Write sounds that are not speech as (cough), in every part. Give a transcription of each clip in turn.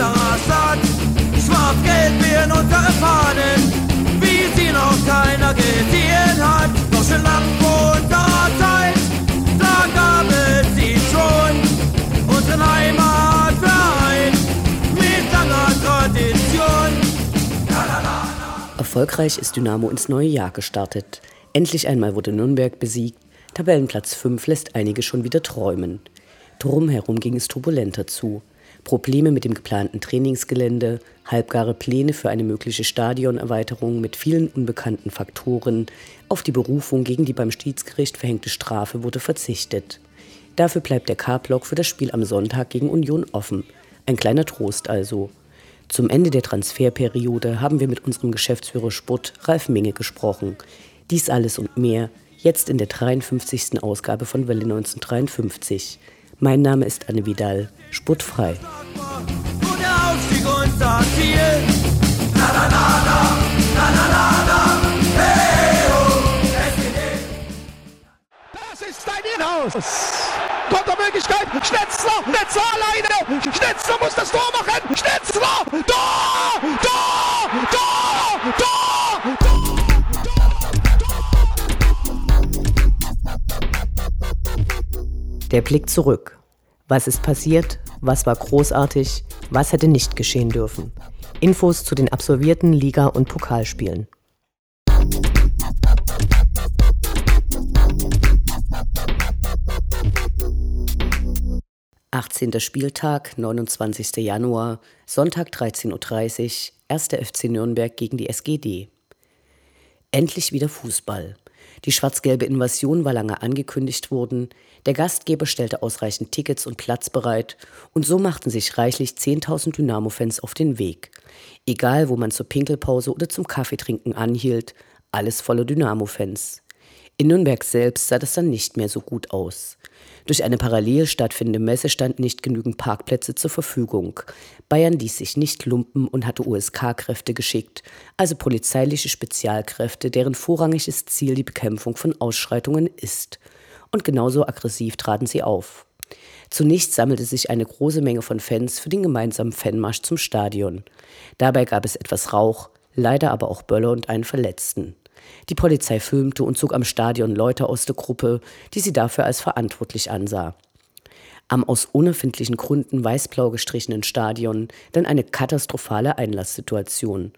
unserer Stadt. Schwarz-Gelb werden unsere Fahnen, wie sie noch keiner gesehen hat. Doch schon lang vor unserer Zeit, da gab es sie schon. Unseren Heimatverein mit langer Tradition. Erfolgreich ist Dynamo ins neue Jahr gestartet. Endlich einmal wurde Nürnberg besiegt. Tabellenplatz 5 lässt einige schon wieder träumen. Drumherum ging es turbulenter zu. Probleme mit dem geplanten Trainingsgelände, halbgare Pläne für eine mögliche Stadionerweiterung mit vielen unbekannten Faktoren, auf die Berufung gegen die beim Stiedsgericht verhängte Strafe wurde verzichtet. Dafür bleibt der K-Block für das Spiel am Sonntag gegen Union offen. Ein kleiner Trost also. Zum Ende der Transferperiode haben wir mit unserem Geschäftsführer Sport Ralf Minge gesprochen. Dies alles und mehr jetzt in der 53. Ausgabe von Welle 1953. Mein Name ist Anne Vidal, sportfrei. Das ist dein Inhaus. Kontermöglichkeit. Schnetzler. Schnetzler alleine. Schnetzler muss das Tor machen. Schnetzler. Tor! Tor! Tor! Der Blick zurück. Was ist passiert? Was war großartig? Was hätte nicht geschehen dürfen? Infos zu den absolvierten Liga- und Pokalspielen. Achtzehnter Spieltag, 29. Januar, Sonntag 13.30 Uhr, 1. FC Nürnberg gegen die SGD. Endlich wieder Fußball. Die schwarz-gelbe Invasion war lange angekündigt worden, der Gastgeber stellte ausreichend Tickets und Platz bereit und so machten sich reichlich 10.000 Dynamo-Fans auf den Weg. Egal, wo man zur Pinkelpause oder zum Kaffeetrinken anhielt, alles voller Dynamo-Fans. In Nürnberg selbst sah das dann nicht mehr so gut aus. Durch eine parallel stattfindende Messe standen nicht genügend Parkplätze zur Verfügung. Bayern ließ sich nicht lumpen und hatte USK-Kräfte geschickt, also polizeiliche Spezialkräfte, deren vorrangiges Ziel die Bekämpfung von Ausschreitungen ist. Und genauso aggressiv traten sie auf. Zunächst sammelte sich eine große Menge von Fans für den gemeinsamen Fanmarsch zum Stadion. Dabei gab es etwas Rauch, leider aber auch Böller und einen Verletzten. Die Polizei filmte und zog am Stadion Leute aus der Gruppe, die sie dafür als verantwortlich ansah. Am aus unerfindlichen Gründen weißblau gestrichenen Stadion dann eine katastrophale Einlasssituation.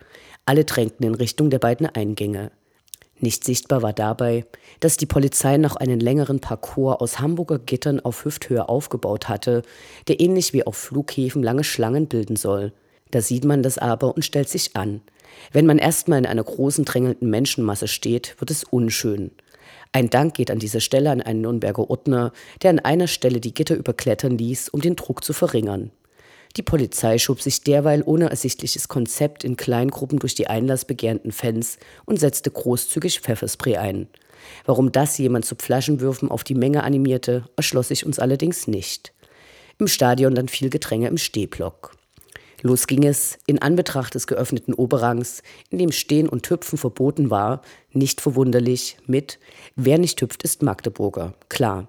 Alle drängten in Richtung der beiden Eingänge. Nicht sichtbar war dabei, dass die Polizei noch einen längeren Parcours aus Hamburger Gittern auf Hüfthöhe aufgebaut hatte, der ähnlich wie auf Flughäfen lange Schlangen bilden soll. Da sieht man das aber und stellt sich an. Wenn man erstmal in einer großen drängelnden Menschenmasse steht, wird es unschön. Ein Dank geht an dieser Stelle an einen Nürnberger Ordner, der an einer Stelle die Gitter überklettern ließ, um den Druck zu verringern. Die Polizei schob sich derweil ohne ersichtliches Konzept in Kleingruppen durch die einlassbegehrenden Fans und setzte großzügig Pfefferspray ein. Warum das jemand zu Flaschenwürfen auf die Menge animierte, erschloss sich uns allerdings nicht. Im Stadion dann viel Gedränge im Stehblock. Los ging es, in Anbetracht des geöffneten Oberrangs, in dem Stehen und Hüpfen verboten war, nicht verwunderlich mit Wer nicht hüpft, ist Magdeburger. Klar.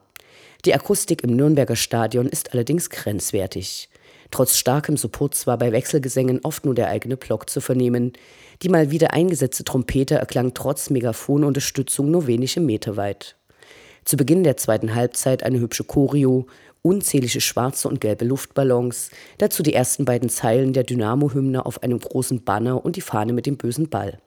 Die Akustik im Nürnberger Stadion ist allerdings grenzwertig. Trotz starkem Supports war bei Wechselgesängen oft nur der eigene Block zu vernehmen. Die mal wieder eingesetzte Trompete erklang trotz Megafonunterstützung nur wenige Meter weit. Zu Beginn der zweiten Halbzeit eine hübsche Choreo unzählige schwarze und gelbe Luftballons, dazu die ersten beiden Zeilen der Dynamo-Hymne auf einem großen Banner und die Fahne mit dem bösen Ball.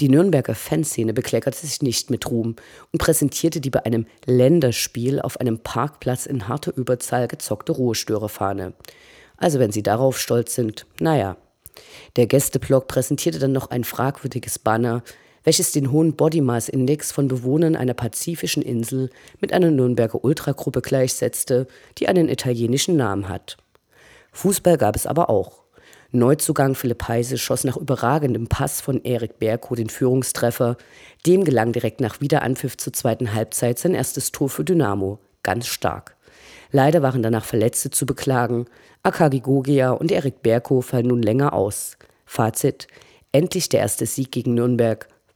Die Nürnberger Fanszene bekleckerte sich nicht mit Ruhm und präsentierte die bei einem Länderspiel auf einem Parkplatz in harter Überzahl gezockte Ruhestörerfahne. Also wenn sie darauf stolz sind, naja. Der Gästeblock präsentierte dann noch ein fragwürdiges Banner, welches den hohen Body Mass Index von Bewohnern einer pazifischen Insel mit einer Nürnberger Ultragruppe gleichsetzte, die einen italienischen Namen hat. Fußball gab es aber auch. Neuzugang Philipp Heise schoss nach überragendem Pass von Erik Berko den Führungstreffer. Dem gelang direkt nach Wiederanpfiff zur zweiten Halbzeit sein erstes Tor für Dynamo. Ganz stark. Leider waren danach Verletzte zu beklagen. Akagi Gogia und Erik Berko fallen nun länger aus. Fazit: Endlich der erste Sieg gegen Nürnberg.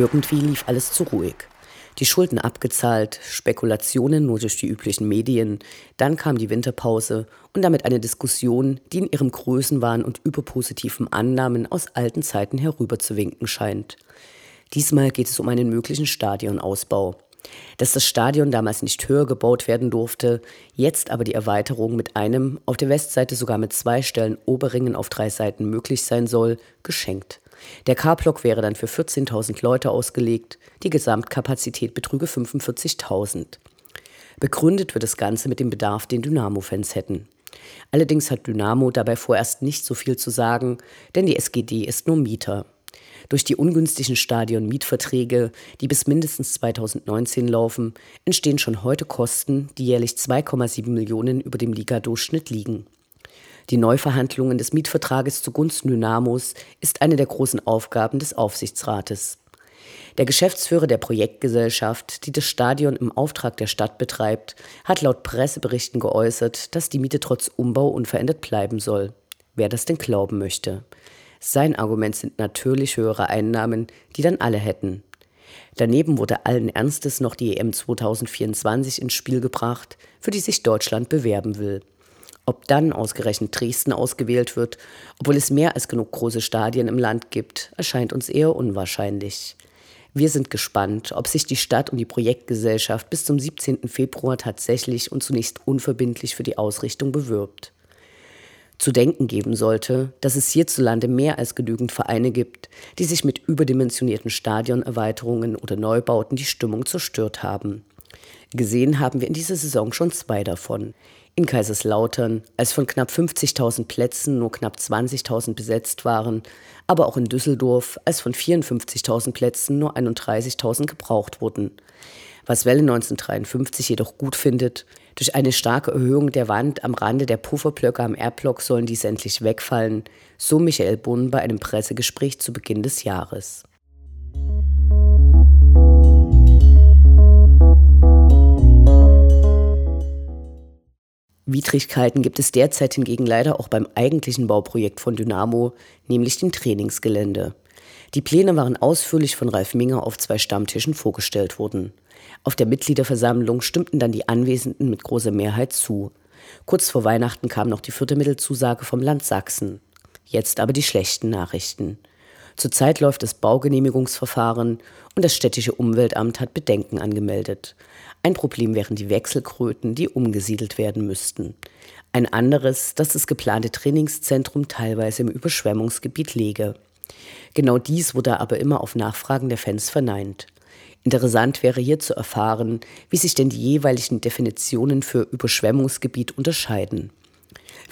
Irgendwie lief alles zu ruhig. Die Schulden abgezahlt, Spekulationen nur durch die üblichen Medien, dann kam die Winterpause und damit eine Diskussion, die in ihrem Größenwahn und überpositiven Annahmen aus alten Zeiten herüberzuwinken scheint. Diesmal geht es um einen möglichen Stadionausbau. Dass das Stadion damals nicht höher gebaut werden durfte, jetzt aber die Erweiterung mit einem, auf der Westseite sogar mit zwei Stellen Oberringen auf drei Seiten möglich sein soll, geschenkt. Der K-Block wäre dann für 14.000 Leute ausgelegt, die Gesamtkapazität betrüge 45.000. Begründet wird das Ganze mit dem Bedarf, den Dynamo-Fans hätten. Allerdings hat Dynamo dabei vorerst nicht so viel zu sagen, denn die SGD ist nur Mieter. Durch die ungünstigen Stadion-Mietverträge, die bis mindestens 2019 laufen, entstehen schon heute Kosten, die jährlich 2,7 Millionen über dem Ligadurchschnitt liegen. Die Neuverhandlungen des Mietvertrages zugunsten Dynamos ist eine der großen Aufgaben des Aufsichtsrates. Der Geschäftsführer der Projektgesellschaft, die das Stadion im Auftrag der Stadt betreibt, hat laut Presseberichten geäußert, dass die Miete trotz Umbau unverändert bleiben soll. Wer das denn glauben möchte. Sein Argument sind natürlich höhere Einnahmen, die dann alle hätten. Daneben wurde allen Ernstes noch die EM 2024 ins Spiel gebracht, für die sich Deutschland bewerben will. Ob dann ausgerechnet Dresden ausgewählt wird, obwohl es mehr als genug große Stadien im Land gibt, erscheint uns eher unwahrscheinlich. Wir sind gespannt, ob sich die Stadt und die Projektgesellschaft bis zum 17. Februar tatsächlich und zunächst unverbindlich für die Ausrichtung bewirbt. Zu denken geben sollte, dass es hierzulande mehr als genügend Vereine gibt, die sich mit überdimensionierten Stadionerweiterungen oder Neubauten die Stimmung zerstört haben. Gesehen haben wir in dieser Saison schon zwei davon in Kaiserslautern, als von knapp 50.000 Plätzen nur knapp 20.000 besetzt waren, aber auch in Düsseldorf, als von 54.000 Plätzen nur 31.000 gebraucht wurden. Was Welle 1953 jedoch gut findet, durch eine starke Erhöhung der Wand am Rande der Pufferblöcke am Erdblock sollen dies endlich wegfallen, so Michael Bunn bei einem Pressegespräch zu Beginn des Jahres. Widrigkeiten gibt es derzeit hingegen leider auch beim eigentlichen Bauprojekt von Dynamo, nämlich dem Trainingsgelände. Die Pläne waren ausführlich von Ralf Minger auf zwei Stammtischen vorgestellt worden. Auf der Mitgliederversammlung stimmten dann die Anwesenden mit großer Mehrheit zu. Kurz vor Weihnachten kam noch die vierte Mittelzusage vom Land Sachsen. Jetzt aber die schlechten Nachrichten. Zurzeit läuft das Baugenehmigungsverfahren und das städtische Umweltamt hat Bedenken angemeldet. Ein Problem wären die Wechselkröten, die umgesiedelt werden müssten. Ein anderes, dass das geplante Trainingszentrum teilweise im Überschwemmungsgebiet läge. Genau dies wurde aber immer auf Nachfragen der Fans verneint. Interessant wäre hier zu erfahren, wie sich denn die jeweiligen Definitionen für Überschwemmungsgebiet unterscheiden.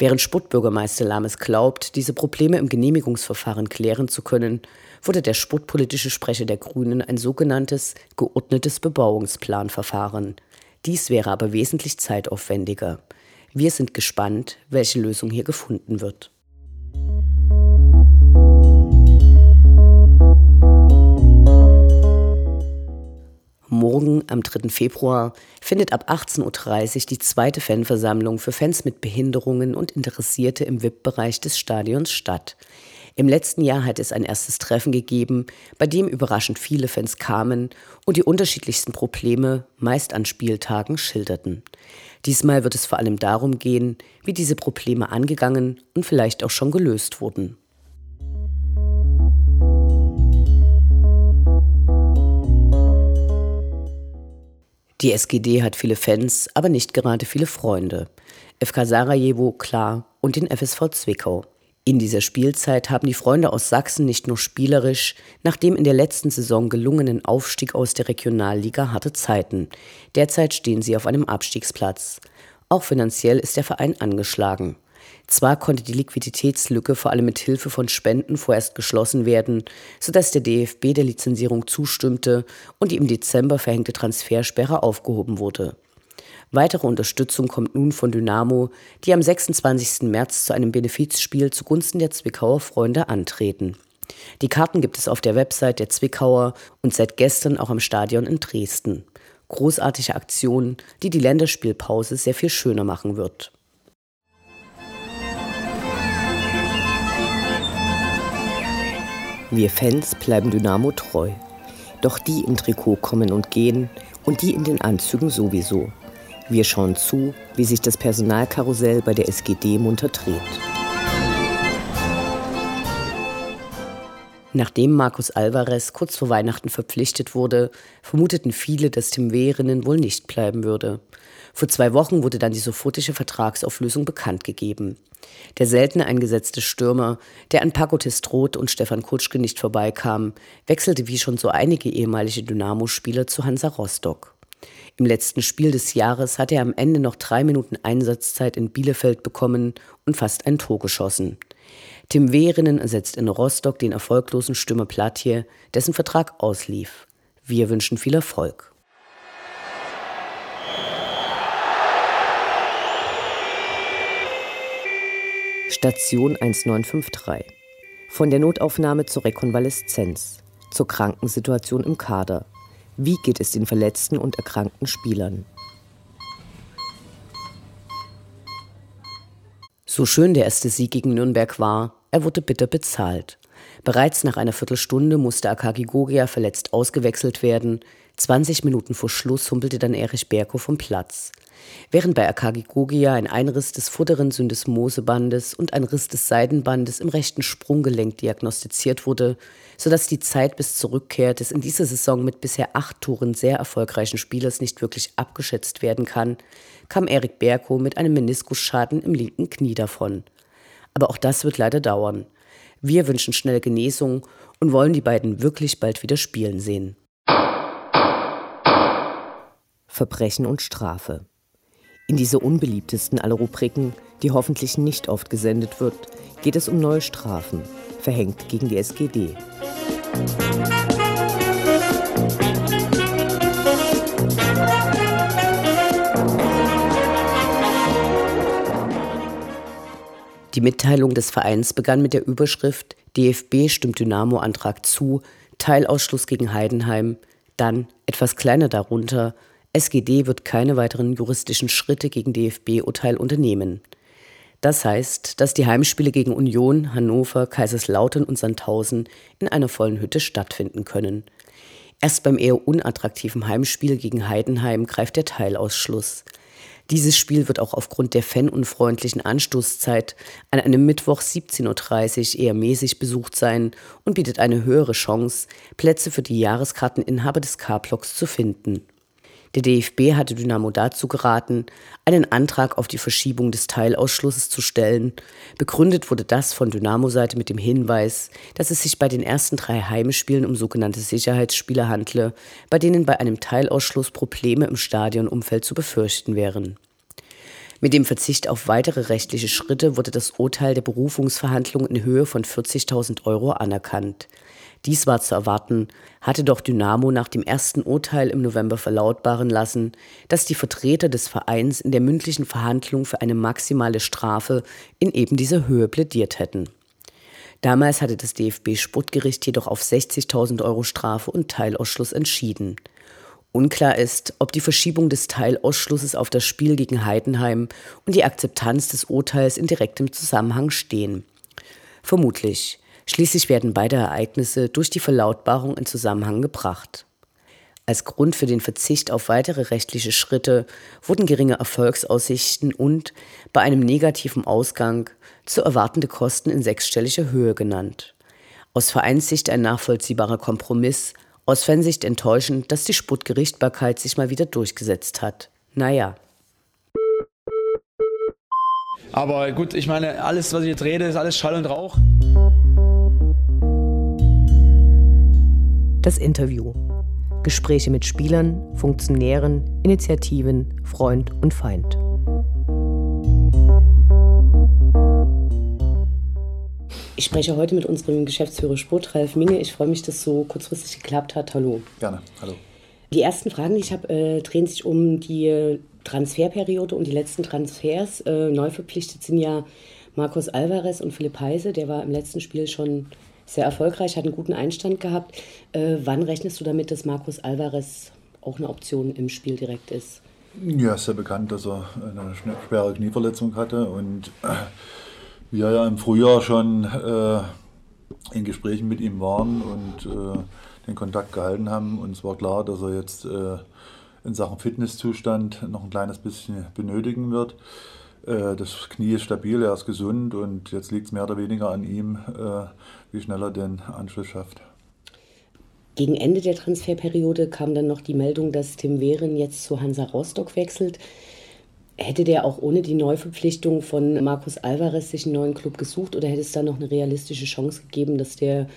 Während Sputtbürgermeister Lames glaubt, diese Probleme im Genehmigungsverfahren klären zu können, wurde der sputtpolitische Sprecher der Grünen ein sogenanntes geordnetes Bebauungsplanverfahren. Dies wäre aber wesentlich zeitaufwendiger. Wir sind gespannt, welche Lösung hier gefunden wird. Morgen, am 3. Februar, findet ab 18.30 Uhr die zweite Fanversammlung für Fans mit Behinderungen und Interessierte im VIP-Bereich des Stadions statt. Im letzten Jahr hat es ein erstes Treffen gegeben, bei dem überraschend viele Fans kamen und die unterschiedlichsten Probleme, meist an Spieltagen, schilderten. Diesmal wird es vor allem darum gehen, wie diese Probleme angegangen und vielleicht auch schon gelöst wurden. Die SGD hat viele Fans, aber nicht gerade viele Freunde. FK Sarajevo, klar, und den FSV Zwickau. In dieser Spielzeit haben die Freunde aus Sachsen nicht nur spielerisch nach dem in der letzten Saison gelungenen Aufstieg aus der Regionalliga harte Zeiten. Derzeit stehen sie auf einem Abstiegsplatz. Auch finanziell ist der Verein angeschlagen. Zwar konnte die Liquiditätslücke vor allem mit Hilfe von Spenden vorerst geschlossen werden, sodass der DFB der Lizenzierung zustimmte und die im Dezember verhängte Transfersperre aufgehoben wurde. Weitere Unterstützung kommt nun von Dynamo, die am 26. März zu einem Benefizspiel zugunsten der Zwickauer Freunde antreten. Die Karten gibt es auf der Website der Zwickauer und seit gestern auch am Stadion in Dresden. Großartige Aktion, die die Länderspielpause sehr viel schöner machen wird. Wir Fans bleiben Dynamo treu. Doch die im Trikot kommen und gehen und die in den Anzügen sowieso. Wir schauen zu, wie sich das Personalkarussell bei der SGD munter dreht. Nachdem Markus Alvarez kurz vor Weihnachten verpflichtet wurde, vermuteten viele, dass Tim Wehrinen wohl nicht bleiben würde. Vor zwei Wochen wurde dann die sofortige Vertragsauflösung bekannt gegeben. Der seltene eingesetzte Stürmer, der an Paco Testrot und Stefan Kutschke nicht vorbeikam, wechselte wie schon so einige ehemalige Dynamo-Spieler zu Hansa Rostock. Im letzten Spiel des Jahres hat er am Ende noch drei Minuten Einsatzzeit in Bielefeld bekommen und fast ein Tor geschossen. Tim Wehrinen ersetzt in Rostock den erfolglosen Stürmer Platje, dessen Vertrag auslief. Wir wünschen viel Erfolg. Station 1953. Von der Notaufnahme zur Rekonvaleszenz, zur Krankensituation im Kader. Wie geht es den verletzten und erkrankten Spielern? So schön der erste Sieg gegen Nürnberg war, er wurde bitter bezahlt. Bereits nach einer Viertelstunde musste Akagi Gogia verletzt ausgewechselt werden. 20 Minuten vor Schluss humpelte dann Erich Berko vom Platz. Während bei Akagi Gogia ein Einriss des vorderen Syndesmosebandes und ein Riss des Seidenbandes im rechten Sprunggelenk diagnostiziert wurde, sodass die Zeit bis zur Rückkehr des in dieser Saison mit bisher acht Toren sehr erfolgreichen Spielers nicht wirklich abgeschätzt werden kann, kam Erik Berko mit einem Meniskusschaden im linken Knie davon. Aber auch das wird leider dauern. Wir wünschen schnelle Genesung und wollen die beiden wirklich bald wieder spielen sehen. Verbrechen und Strafe. In dieser unbeliebtesten aller Rubriken, die hoffentlich nicht oft gesendet wird, geht es um neue Strafen, verhängt gegen die SGD. Die Mitteilung des Vereins begann mit der Überschrift DFB stimmt Dynamo-Antrag zu, Teilausschluss gegen Heidenheim, dann etwas kleiner darunter SGD wird keine weiteren juristischen Schritte gegen DFB-Urteil unternehmen. Das heißt, dass die Heimspiele gegen Union, Hannover, Kaiserslautern und Sandhausen in einer vollen Hütte stattfinden können. Erst beim eher unattraktiven Heimspiel gegen Heidenheim greift der Teilausschluss. Dieses Spiel wird auch aufgrund der fanunfreundlichen Anstoßzeit an einem Mittwoch 17.30 Uhr eher mäßig besucht sein und bietet eine höhere Chance, Plätze für die Jahreskarteninhaber des K-Blocks zu finden. Der DFB hatte Dynamo dazu geraten, einen Antrag auf die Verschiebung des Teilausschlusses zu stellen. Begründet wurde das von Dynamo-Seite mit dem Hinweis, dass es sich bei den ersten drei Heimspielen um sogenannte Sicherheitsspiele handle, bei denen bei einem Teilausschluss Probleme im Stadionumfeld zu befürchten wären. Mit dem Verzicht auf weitere rechtliche Schritte wurde das Urteil der Berufungsverhandlung in Höhe von 40.000 Euro anerkannt. Dies war zu erwarten, hatte doch Dynamo nach dem ersten Urteil im November verlautbaren lassen, dass die Vertreter des Vereins in der mündlichen Verhandlung für eine maximale Strafe in eben dieser Höhe plädiert hätten. Damals hatte das DFB-Sportgericht jedoch auf 60.000 Euro Strafe und Teilausschluss entschieden. Unklar ist, ob die Verschiebung des Teilausschlusses auf das Spiel gegen Heidenheim und die Akzeptanz des Urteils in direktem Zusammenhang stehen. Vermutlich. Schließlich werden beide Ereignisse durch die Verlautbarung in Zusammenhang gebracht. Als Grund für den Verzicht auf weitere rechtliche Schritte wurden geringe Erfolgsaussichten und bei einem negativen Ausgang zu erwartende Kosten in sechsstelliger Höhe genannt. Aus Vereinssicht ein nachvollziehbarer Kompromiss, aus Fansicht enttäuschend, dass die Sputtgerichtbarkeit sich mal wieder durchgesetzt hat. Naja. Aber gut, ich meine, alles, was ich jetzt rede, ist alles Schall und Rauch. Das Interview. Gespräche mit Spielern, Funktionären, Initiativen, Freund und Feind. Ich spreche heute mit unserem Geschäftsführer Sport, Ralf Minge. Ich freue mich, dass es so kurzfristig geklappt hat. Hallo. Gerne, hallo. Die ersten Fragen, die ich habe, äh, drehen sich um die Transferperiode und die letzten Transfers. Äh, neu verpflichtet sind ja Marcos Alvarez und Philipp Heise. Der war im letzten Spiel schon sehr erfolgreich, hat einen guten Einstand gehabt. Äh, wann rechnest du damit, dass Markus Alvarez auch eine Option im Spiel direkt ist? Ja, ist ja bekannt, dass er eine schwere Knieverletzung hatte und äh, wir ja im Frühjahr schon äh, in Gesprächen mit ihm waren und äh, den Kontakt gehalten haben. Und es war klar, dass er jetzt äh, in Sachen Fitnesszustand noch ein kleines bisschen benötigen wird. Äh, das Knie ist stabil, er ist gesund und jetzt liegt es mehr oder weniger an ihm, äh, wie schnell er den Anschluss schafft. Gegen Ende der Transferperiode kam dann noch die Meldung, dass Tim Wehren jetzt zu Hansa Rostock wechselt. Hätte der auch ohne die Neuverpflichtung von Markus Alvarez sich einen neuen Club gesucht oder hätte es da noch eine realistische Chance gegeben, dass der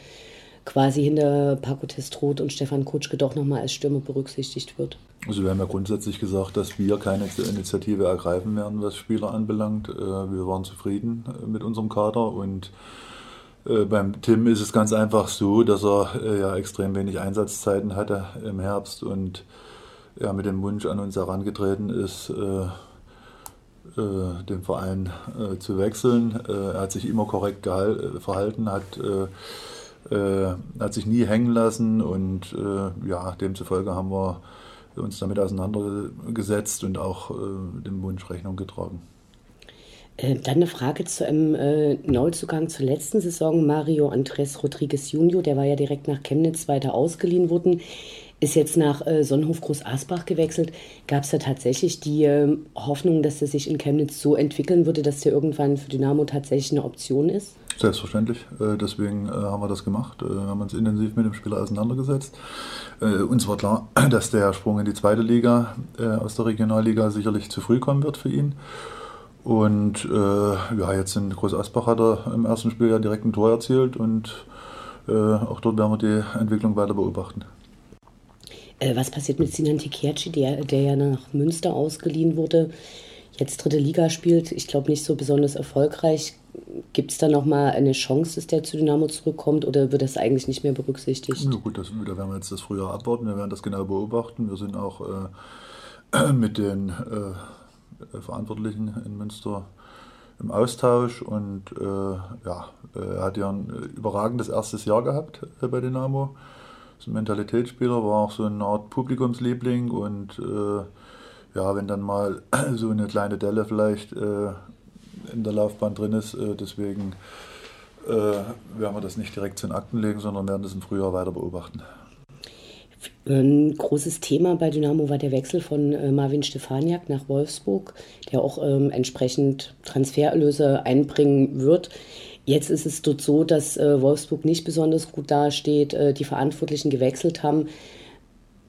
quasi hinter Paco Testrot und Stefan Kutschke doch nochmal als Stürmer berücksichtigt wird? Also wir haben ja grundsätzlich gesagt, dass wir keine Initiative ergreifen werden, was Spieler anbelangt. Äh, wir waren zufrieden äh, mit unserem Kader und äh, beim Tim ist es ganz einfach so, dass er ja extrem wenig Einsatzzeiten hatte im Herbst und ja, mit dem Wunsch an uns herangetreten ist, den Verein zu wechseln. er hat sich immer korrekt verhalten, hat äh, hat sich nie hängen lassen und äh, ja, demzufolge haben wir uns damit auseinandergesetzt und auch äh, dem Wunsch Rechnung getragen. Äh, dann eine Frage zu einem äh, Neuzugang zur letzten Saison. Mario Andres Rodriguez Junior, der war ja direkt nach Chemnitz weiter ausgeliehen worden, ist jetzt nach äh, Sonnenhof Groß Asbach gewechselt. Gab es da tatsächlich die äh, Hoffnung, dass er sich in Chemnitz so entwickeln würde, dass der irgendwann für Dynamo tatsächlich eine Option ist? Selbstverständlich. Äh, deswegen äh, haben wir das gemacht. Äh, wir haben uns intensiv mit dem Spieler auseinandergesetzt. Uns war klar, (clears throat) dass der Sprung in die zweite Liga aus der Regionalliga sicherlich zu früh kommen wird für ihn. Und ja, jetzt in Groß Asbach hat er im ersten Spiel ja direkt ein Tor erzielt und auch dort werden wir die Entwicklung weiter beobachten. Was passiert mit Sinan Tikerci, der, der ja nach Münster ausgeliehen wurde? jetzt dritte Liga spielt, ich glaube nicht so besonders erfolgreich. Gibt es da nochmal eine Chance, dass der zu Dynamo zurückkommt oder wird das eigentlich nicht mehr berücksichtigt? Ja, gut, das, da werden wir jetzt das Frühjahr abwarten, wir werden das genau beobachten. Wir sind auch äh, (clears throat) mit den äh, Verantwortlichen in Münster im Austausch und äh, ja, er hat ja ein überragendes erstes Jahr gehabt äh, bei Dynamo. Ist ein Mentalitätsspieler, war auch so eine Art Publikumsliebling und äh, ja, wenn dann mal (clears throat) so eine kleine Delle vielleicht äh, in der Laufbahn drin ist, äh, deswegen äh, werden wir das nicht direkt zu den Akten legen, sondern werden das im Frühjahr weiter beobachten. Ein großes Thema bei Dynamo war der Wechsel von äh, Marvin Stefaniak nach Wolfsburg, der auch ähm, entsprechend Transfererlöse einbringen wird. Jetzt ist es dort so, dass äh, Wolfsburg nicht besonders gut dasteht, äh, die Verantwortlichen gewechselt haben.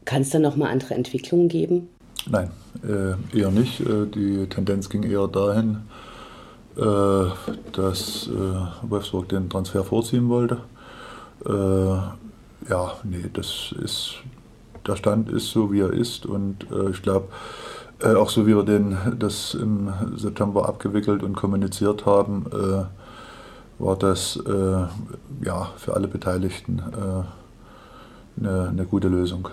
Kann es da nochmal andere Entwicklungen geben? Nein, äh, eher nicht. Äh, die Tendenz ging eher dahin, äh, dass äh, Wolfsburg den Transfer vorziehen wollte. Äh, ja, nee, das ist, der Stand ist so, wie er ist und äh, ich glaube, auch so wie wir den, das im September abgewickelt und kommuniziert haben, war das ja, für alle Beteiligten eine, eine gute Lösung.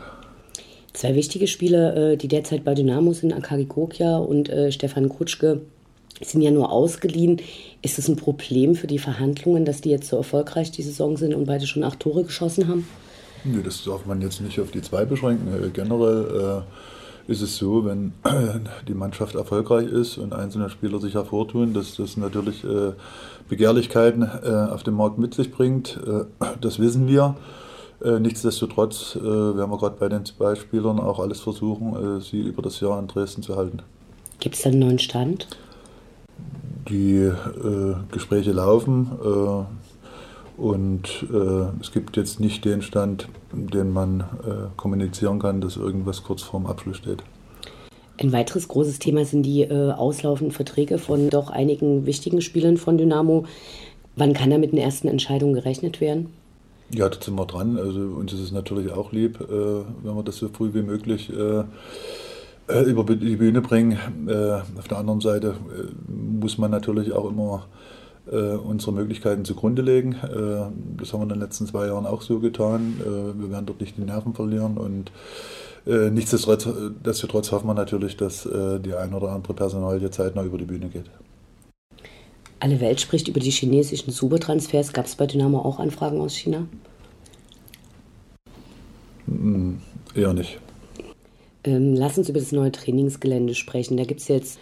Zwei wichtige Spieler, äh, die derzeit bei Dynamo sind, Akari Kokja und äh, Stefan Kutschke, sind ja nur ausgeliehen. Ist das ein Problem für die Verhandlungen, dass die jetzt so erfolgreich die Saison sind und beide schon acht Tore geschossen haben? Nee, das darf man jetzt nicht auf die zwei beschränken. Äh, generell äh, ist es so, wenn (clears throat) die Mannschaft erfolgreich ist und einzelne Spieler sich hervortun, dass das natürlich äh, Begehrlichkeiten äh, auf dem Markt mit sich bringt. Äh, das wissen wir. Nichtsdestotrotz werden wir gerade bei den zwei Spielern auch alles versuchen, sie über das Jahr in Dresden zu halten. Gibt es da einen neuen Stand? Die Gespräche laufen. Und äh, es gibt jetzt nicht den Stand, den man äh, kommunizieren kann, dass irgendwas kurz vorm Abschluss steht. Ein weiteres großes Thema sind die äh, auslaufenden Verträge von doch einigen wichtigen Spielern von Dynamo. Wann kann da mit den ersten Entscheidungen gerechnet werden? Ja, da sind wir dran. Also uns ist es natürlich auch lieb, äh, wenn wir das so früh wie möglich äh, äh, über die Bühne bringen. auf der anderen Seite muss man natürlich auch immer unsere Möglichkeiten zugrunde legen. Äh, das haben wir in den letzten zwei Jahren auch so getan. Äh, wir werden dort nicht die Nerven verlieren und äh, nichtsdestotrotz hoffen wir natürlich, dass äh, die ein oder andere Personalie zeitnah über die Bühne geht. Alle Welt spricht über die chinesischen Supertransfers. Gab es bei Dynamo auch Anfragen aus China? Hm, eher nicht. Ähm, lass uns über das neue Trainingsgelände sprechen. Da gibt es jetzt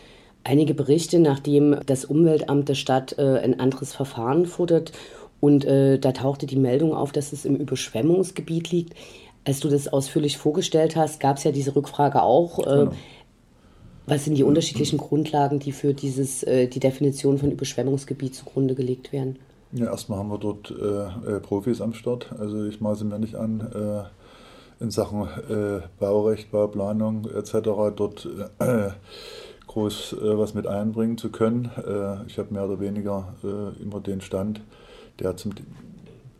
einige Berichte, nachdem das Umweltamt der Stadt äh, ein anderes Verfahren fordert. Und äh, da tauchte die Meldung auf, dass es im Überschwemmungsgebiet liegt. Als du das ausführlich vorgestellt hast, gab es ja diese Rückfrage auch. Äh, genau. Was sind die unterschiedlichen Grundlagen, die für dieses, äh, die Definition von Überschwemmungsgebiet zugrunde gelegt werden? Ja, erstmal haben wir dort äh, äh, Profis am Start. Also ich maße mir nicht an, in Sachen Baurecht, Bauplanung etc. dort groß äh, was mit einbringen zu können. Äh, ich habe mehr oder weniger äh, immer den Stand, der zum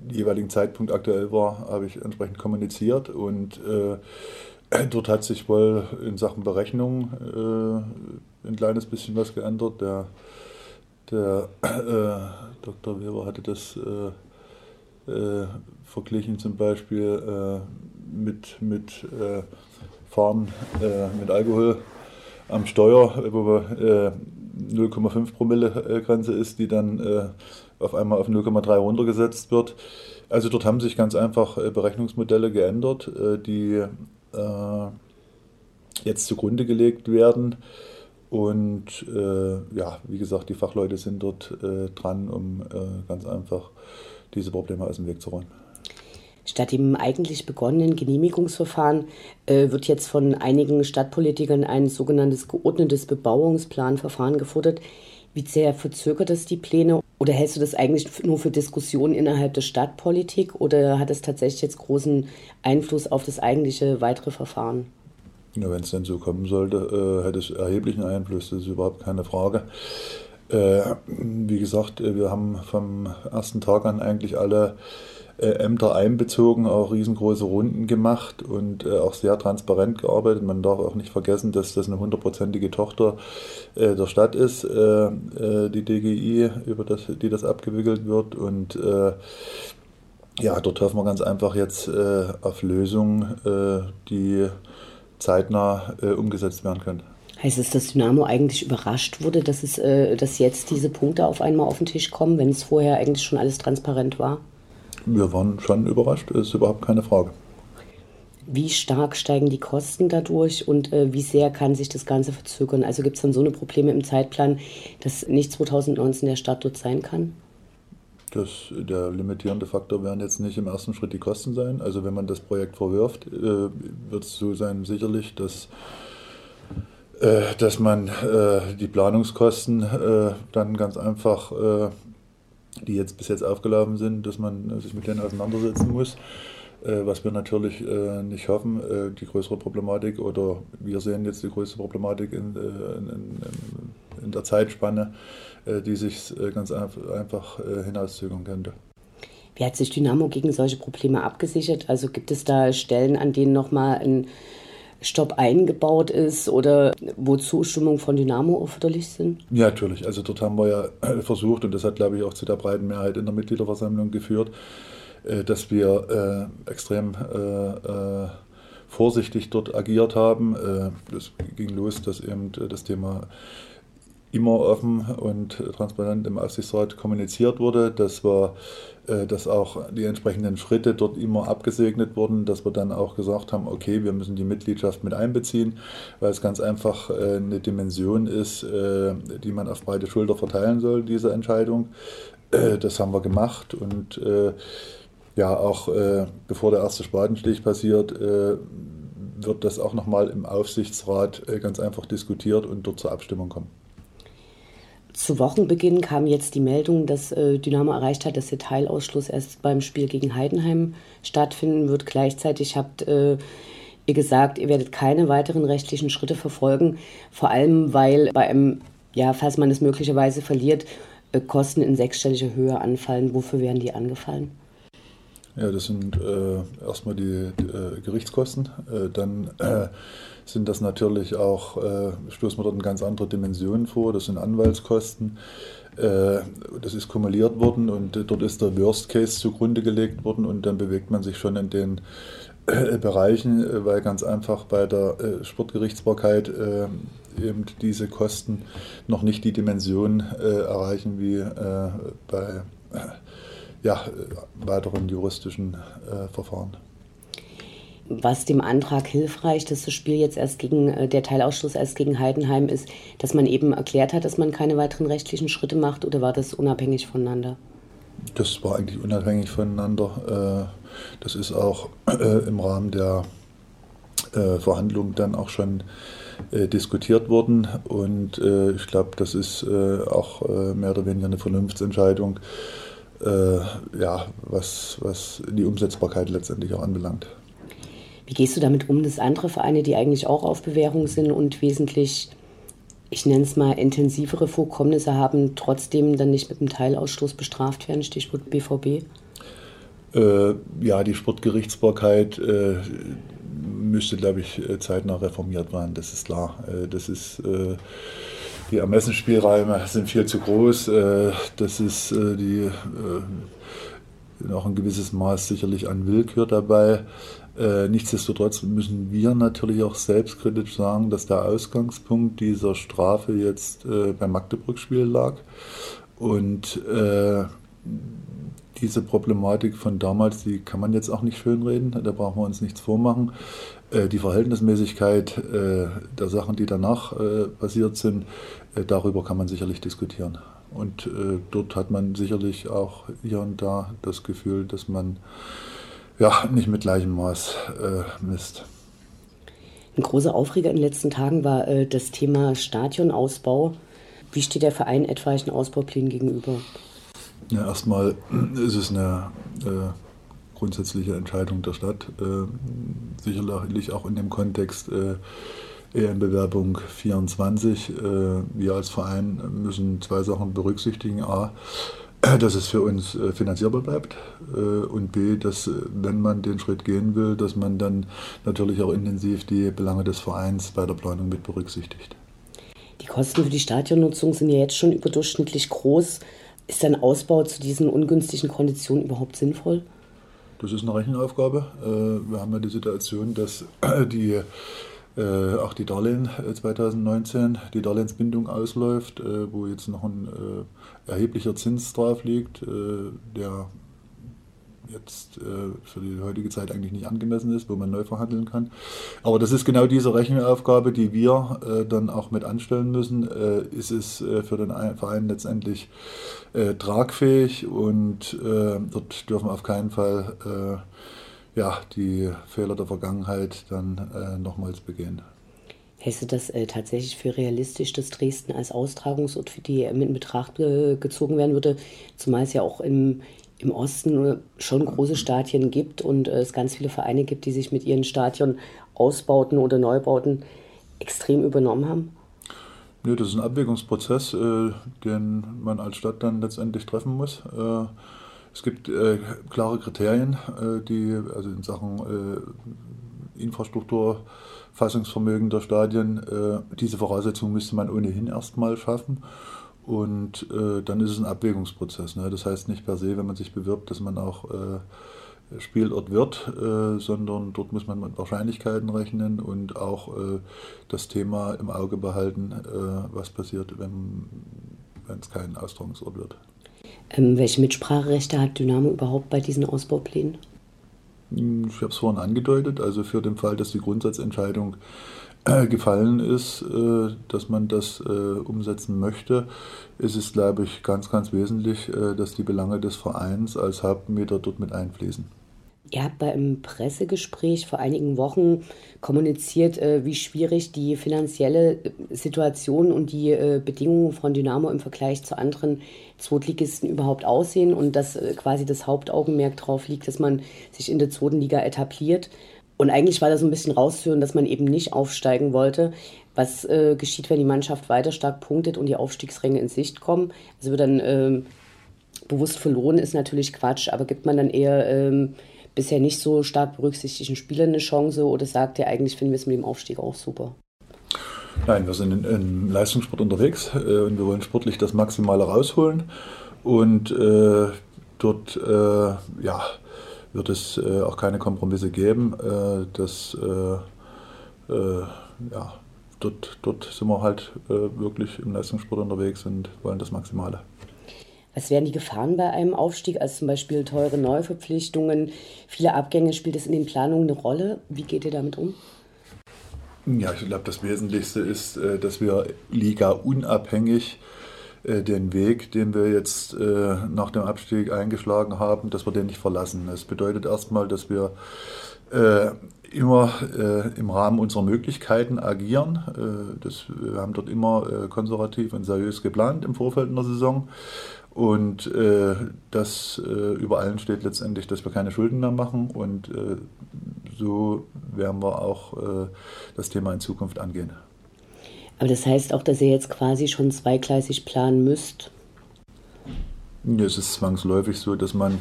jeweiligen Zeitpunkt aktuell war, habe ich entsprechend kommuniziert und äh, (clears throat) dort hat sich wohl in Sachen Berechnung äh, ein kleines bisschen was geändert. Der, der Dr. Weber hatte das verglichen zum Beispiel mit, mit Fahren mit Alkohol am Steuer, wo wir 0,5 Promille Grenze ist, die dann äh, auf einmal auf 0,3 runtergesetzt wird. Also dort haben sich ganz einfach äh, Berechnungsmodelle geändert, äh, die jetzt zugrunde gelegt werden. Und ja, wie gesagt, die Fachleute sind dort dran, um ganz einfach diese Probleme aus dem Weg zu räumen. Statt dem eigentlich begonnenen Genehmigungsverfahren äh, wird jetzt von einigen Stadtpolitikern ein sogenanntes geordnetes Bebauungsplanverfahren gefordert. Wie sehr verzögert das die Pläne? Oder hältst du das eigentlich nur für Diskussionen innerhalb der Stadtpolitik oder hat es tatsächlich jetzt großen Einfluss auf das eigentliche weitere Verfahren? Ja, Wenn es denn so kommen sollte, äh, hätte es erheblichen Einfluss, das ist überhaupt keine Frage. Äh, wie gesagt, äh, wir haben vom ersten Tag an eigentlich alle Ämter einbezogen, auch riesengroße Runden gemacht und äh, auch sehr transparent gearbeitet. Man darf auch nicht vergessen, dass das eine hundertprozentige Tochter äh, der Stadt ist, äh, äh, die DGI, über das, die das abgewickelt wird. Und äh, ja, dort hoffen wir ganz einfach jetzt auf Lösungen, die zeitnah umgesetzt werden können. Heißt es, dass Dynamo eigentlich überrascht wurde, dass, es, dass jetzt diese Punkte auf einmal auf den Tisch kommen, wenn es vorher eigentlich schon alles transparent war? Wir waren schon überrascht, ist überhaupt keine Frage. Wie stark steigen die Kosten dadurch und äh, wie sehr kann sich das Ganze verzögern? Also gibt es dann so eine Probleme im Zeitplan, dass nicht 2019 der Start dort sein kann? Das, der limitierende Faktor werden jetzt nicht im ersten Schritt die Kosten sein. Also wenn man das Projekt verwirft, äh, wird es so sein sicherlich, dass, äh, dass man äh, die Planungskosten äh, dann ganz einfach äh, die jetzt bis jetzt aufgelaufen sind, dass man äh, sich mit denen auseinandersetzen muss. Äh, was wir natürlich äh, nicht hoffen, die größere Problematik oder wir sehen jetzt die größte Problematik in, in, in der Zeitspanne, die sich ganz einfach hinauszögern könnte. Wie hat sich Dynamo gegen solche Probleme abgesichert? Also gibt es da Stellen, an denen nochmal ein Stopp eingebaut ist oder wo Zustimmung von Dynamo erforderlich sind? Ja, natürlich. Also dort haben wir ja (clears throat) versucht, und das hat, glaube ich, auch zu der breiten Mehrheit in der Mitgliederversammlung geführt, äh, dass wir äh, extrem äh, vorsichtig dort agiert haben. Es ging los, dass eben das Thema immer offen und transparent im Aufsichtsrat kommuniziert wurde, dass wir äh, dass auch die entsprechenden Schritte dort immer abgesegnet wurden, dass wir dann auch gesagt haben, okay, wir müssen die Mitgliedschaft mit einbeziehen, weil es ganz einfach äh, eine Dimension ist, äh, die man auf breite Schulter verteilen soll, diese Entscheidung. Das haben wir gemacht und ja, auch bevor der erste Spatenstich passiert, wird das auch nochmal im Aufsichtsrat ganz einfach diskutiert und dort zur Abstimmung kommen. Zu Wochenbeginn kam jetzt die Meldung, dass äh, Dynamo erreicht hat, dass der Teilausschluss erst beim Spiel gegen Heidenheim stattfinden wird. Gleichzeitig habt äh, ihr gesagt, ihr werdet keine weiteren rechtlichen Schritte verfolgen, vor allem weil bei einem, ja, falls man es möglicherweise verliert, äh, Kosten in sechsstelliger Höhe anfallen. Wofür werden die angefallen? Ja, das sind äh, erstmal die, die äh, Gerichtskosten. Äh, dann äh, sind das natürlich auch, äh, stoßen wir dort in ganz andere Dimensionen vor. Das sind Anwaltskosten. Äh, das ist kumuliert worden und dort ist der Worst Case zugrunde gelegt worden und dann bewegt man sich schon in den Bereichen, weil ganz einfach bei der Sportgerichtsbarkeit eben diese Kosten noch nicht die Dimension erreichen wie bei ja, weiteren juristischen äh, Verfahren. Was dem Antrag hilfreich, dass das Spiel jetzt erst gegen, äh, der Teilausschluss erst gegen Heidenheim ist, dass man eben erklärt hat, dass man keine weiteren rechtlichen Schritte macht oder war das unabhängig voneinander? Das war eigentlich unabhängig voneinander. Äh, das ist auch äh, im Rahmen der Verhandlungen dann auch schon diskutiert worden und ich glaube, das ist auch mehr oder weniger eine Vernunftsentscheidung äh, ja, was, was die Umsetzbarkeit letztendlich auch anbelangt. Wie gehst du damit um, dass andere Vereine, die eigentlich auch auf Bewährung sind und wesentlich, ich nenne es mal, intensivere Vorkommnisse haben, trotzdem dann nicht mit einem Teilausstoß bestraft werden? Stichwort BVB? Äh, ja, die Sportgerichtsbarkeit äh, müsste, glaube ich, äh, zeitnah reformiert werden, das ist klar. Das ist die Ermessensspielräume sind viel zu groß. Äh, das ist äh, die noch äh, ein gewisses Maß sicherlich an Willkür dabei. Nichtsdestotrotz müssen wir natürlich auch selbstkritisch sagen, dass der Ausgangspunkt dieser Strafe jetzt beim Magdeburg-Spiel lag. Und diese Problematik von damals, die kann man jetzt auch nicht schönreden, da brauchen wir uns nichts vormachen. Äh, die Verhältnismäßigkeit äh, der Sachen, die danach äh, passiert sind, darüber kann man sicherlich diskutieren. Und dort hat man sicherlich auch hier und da das Gefühl, dass man ja, nicht mit gleichem Maß misst. Ein großer Aufreger in den letzten Tagen war das Thema Stadionausbau. Wie steht der Verein etwaigen Ausbauplänen gegenüber? Ja, erstmal ist es eine äh, grundsätzliche Entscheidung der Stadt. Äh, sicherlich auch in dem Kontext äh, EM-Bewerbung 24. Äh, wir als Verein müssen zwei Sachen berücksichtigen. A, dass es für uns äh, finanzierbar bleibt äh, und B, dass wenn man den Schritt gehen will, dass man dann natürlich auch intensiv die Belange des Vereins bei der Planung mit berücksichtigt. Die Kosten für die Stadionnutzung sind ja jetzt schon überdurchschnittlich groß. Ist ein Ausbau zu diesen ungünstigen Konditionen überhaupt sinnvoll? Das ist eine Rechenaufgabe. Äh, wir haben ja die Situation, dass (clears throat) die, äh, auch die Darlehen 2019, äh, die Darlehensbindung ausläuft, wo jetzt noch ein erheblicher Zins drauf liegt, der jetzt äh, für die heutige Zeit eigentlich nicht angemessen ist, wo man neu verhandeln kann. Aber das ist genau diese Rechenaufgabe, die wir äh, dann auch mit anstellen müssen. Äh, ist es äh, für den Verein letztendlich äh, tragfähig und äh, dort dürfen auf keinen Fall ja, die Fehler der Vergangenheit dann nochmals begehen. Hältst du das äh, tatsächlich für realistisch, dass Dresden als Austragungsort für die mit in Betracht äh, gezogen werden würde? Zumal es ja auch im, im Osten schon große Stadien gibt und äh, es ganz viele Vereine gibt, die sich mit ihren Stadion Ausbauten oder Neubauten extrem übernommen haben? Nö, das ist ein Abwägungsprozess, äh, den man als Stadt dann letztendlich treffen muss. Äh, es gibt klare Kriterien, die also in Sachen Infrastruktur, Fassungsvermögen der Stadien, diese Voraussetzungen müsste man ohnehin erstmal schaffen. Und äh, dann ist es ein Abwägungsprozess. Ne? Das heißt nicht per se, wenn man sich bewirbt, dass man auch äh, Spielort wird, äh, sondern dort muss man mit Wahrscheinlichkeiten rechnen und auch äh, das Thema im Auge behalten, äh, was passiert, wenn es kein Austragungsort wird. Ähm, welche Mitspracherechte hat Dynamo überhaupt bei diesen Ausbauplänen? Hm, ich habe es vorhin angedeutet, also für den Fall, dass die Grundsatzentscheidung gefallen ist, äh, dass man das äh, umsetzen möchte, ist es, glaube ich, ganz, ganz wesentlich, äh, dass die Belange des Vereins als Hauptmieter dort mit einfließen. Ihr habt bei einem Pressegespräch vor einigen Wochen kommuniziert, äh, wie schwierig die finanzielle äh, Situation und die äh, Bedingungen von Dynamo im Vergleich zu anderen Zweitligisten überhaupt aussehen und dass quasi das Hauptaugenmerk darauf liegt, dass man sich in der zweiten Liga etabliert. Und eigentlich war da so ein bisschen rauszuhören, dass man eben nicht aufsteigen wollte. Was äh, geschieht, wenn die Mannschaft weiter stark punktet und die Aufstiegsränge in Sicht kommen? Also wird dann äh, bewusst verloren, ist natürlich Quatsch, aber gibt man dann eher ähm, bisher nicht so stark berücksichtigten Spielern eine Chance oder sagt ihr eigentlich, finden wir es mit dem Aufstieg auch super? Nein, wir sind im Leistungssport unterwegs äh, und wir wollen sportlich das Maximale rausholen. Und äh, dort äh, ja, wird es äh, auch keine Kompromisse geben. Äh, das, äh, ja, dort, dort sind wir halt wirklich im Leistungssport unterwegs und wollen das Maximale. Was wären die Gefahren bei einem Aufstieg? Also zum Beispiel teure Neuverpflichtungen, viele Abgänge. Spielt das in den Planungen eine Rolle? Wie geht ihr damit um? Ja, ich glaube, das Wesentlichste ist, äh, dass wir Liga unabhängig äh, den Weg, den wir jetzt äh, nach dem Abstieg eingeschlagen haben, dass wir den nicht verlassen. Das bedeutet erstmal, dass wir immer im Rahmen unserer Möglichkeiten agieren. das, wir haben dort immer konservativ und seriös geplant im Vorfeld einer Saison. Und äh, das äh, über allen steht letztendlich, dass wir keine Schulden mehr machen. Und äh, so werden wir auch äh, das Thema in Zukunft angehen. Aber das heißt auch, dass ihr jetzt quasi schon zweigleisig planen müsst? Ja, es ist zwangsläufig so, dass man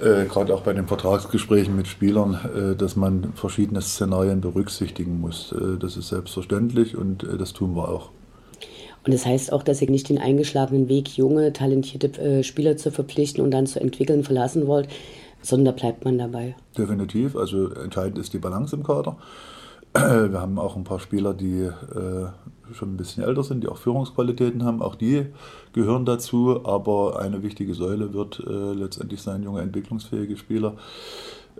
äh, gerade auch bei den Vertragsgesprächen mit Spielern, äh, dass man verschiedene Szenarien berücksichtigen muss. das ist selbstverständlich und das tun wir auch. Und das heißt auch, dass ihr nicht den eingeschlagenen Weg, junge, talentierte äh, Spieler zu verpflichten und dann zu entwickeln verlassen wollt, sondern da bleibt man dabei. Definitiv. Also entscheidend ist die Balance im Kader. Wir haben auch ein paar Spieler, die äh, schon ein bisschen älter sind, die auch Führungsqualitäten haben. Auch die gehören dazu. Aber eine wichtige Säule wird äh, letztendlich sein, junge, entwicklungsfähige Spieler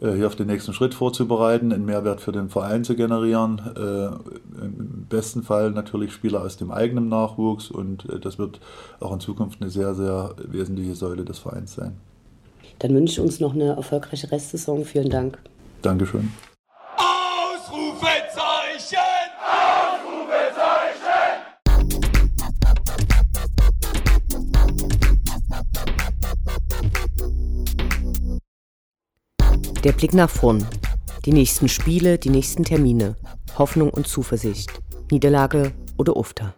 äh, hier auf den nächsten Schritt vorzubereiten, einen Mehrwert für den Verein zu generieren. Äh, Im besten Fall natürlich Spieler aus dem eigenen Nachwuchs und äh, das wird auch in Zukunft eine sehr, sehr wesentliche Säule des Vereins sein. Dann wünsche ich uns noch eine erfolgreiche Restsaison. Vielen Dank. Dankeschön. Der Blick nach vorn. Die nächsten Spiele, die nächsten Termine. Hoffnung und Zuversicht. Niederlage oder Ufter.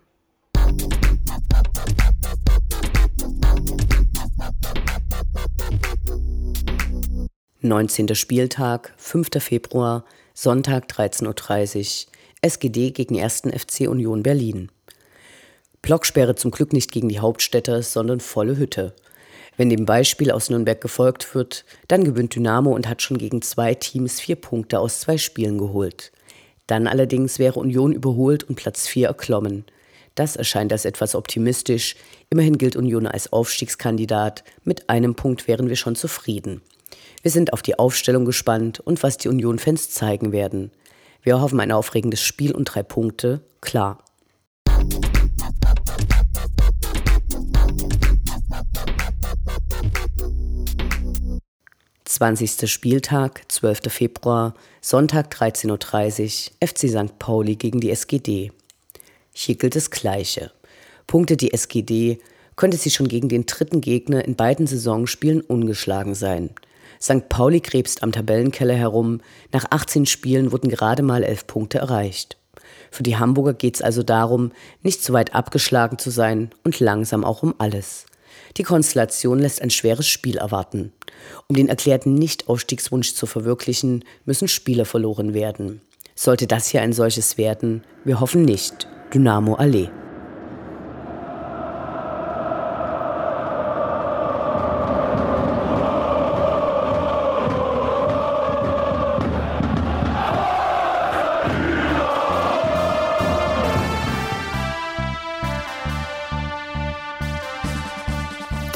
Neunzehnter Spieltag, 5. Februar, Sonntag 13.30 Uhr, SGD gegen 1. FC Union Berlin. Blocksperre zum Glück nicht gegen die Hauptstädte, sondern volle Hütte. Wenn dem Beispiel aus Nürnberg gefolgt wird, dann gewinnt Dynamo und hat schon gegen zwei Teams vier Punkte aus zwei Spielen geholt. Dann allerdings wäre Union überholt und Platz vier erklommen. Das erscheint als etwas optimistisch. Immerhin gilt Union als Aufstiegskandidat. Mit einem Punkt wären wir schon zufrieden. Wir sind auf die Aufstellung gespannt und was die Union-Fans zeigen werden. Wir hoffen ein aufregendes Spiel und drei Punkte, klar. 20. Spieltag, 12. Februar, Sonntag 13.30 Uhr, FC St. Pauli gegen die SGD. Hier gilt das Gleiche. Punkte die SGD, könnte sie schon gegen den dritten Gegner in beiden Saisonspielen ungeschlagen sein. St. Pauli krebst am Tabellenkeller herum. Nach 18 Spielen wurden gerade mal 11 Punkte erreicht. Für die Hamburger geht es also darum, nicht zu weit abgeschlagen zu sein und langsam auch um alles. Die Konstellation lässt ein schweres Spiel erwarten. Um den erklärten Nicht-Aufstiegswunsch zu verwirklichen, müssen Spieler verloren werden. Sollte das hier ein solches werden? Wir hoffen nicht. Dynamo Allee.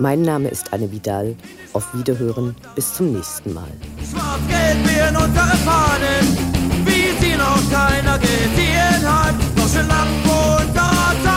Mein Name ist Anne Vidal. Auf Wiederhören. Bis zum nächsten Mal. Schwarz-Gelb in unsere Fahnen, wie sie noch keiner gesehen hat. Noch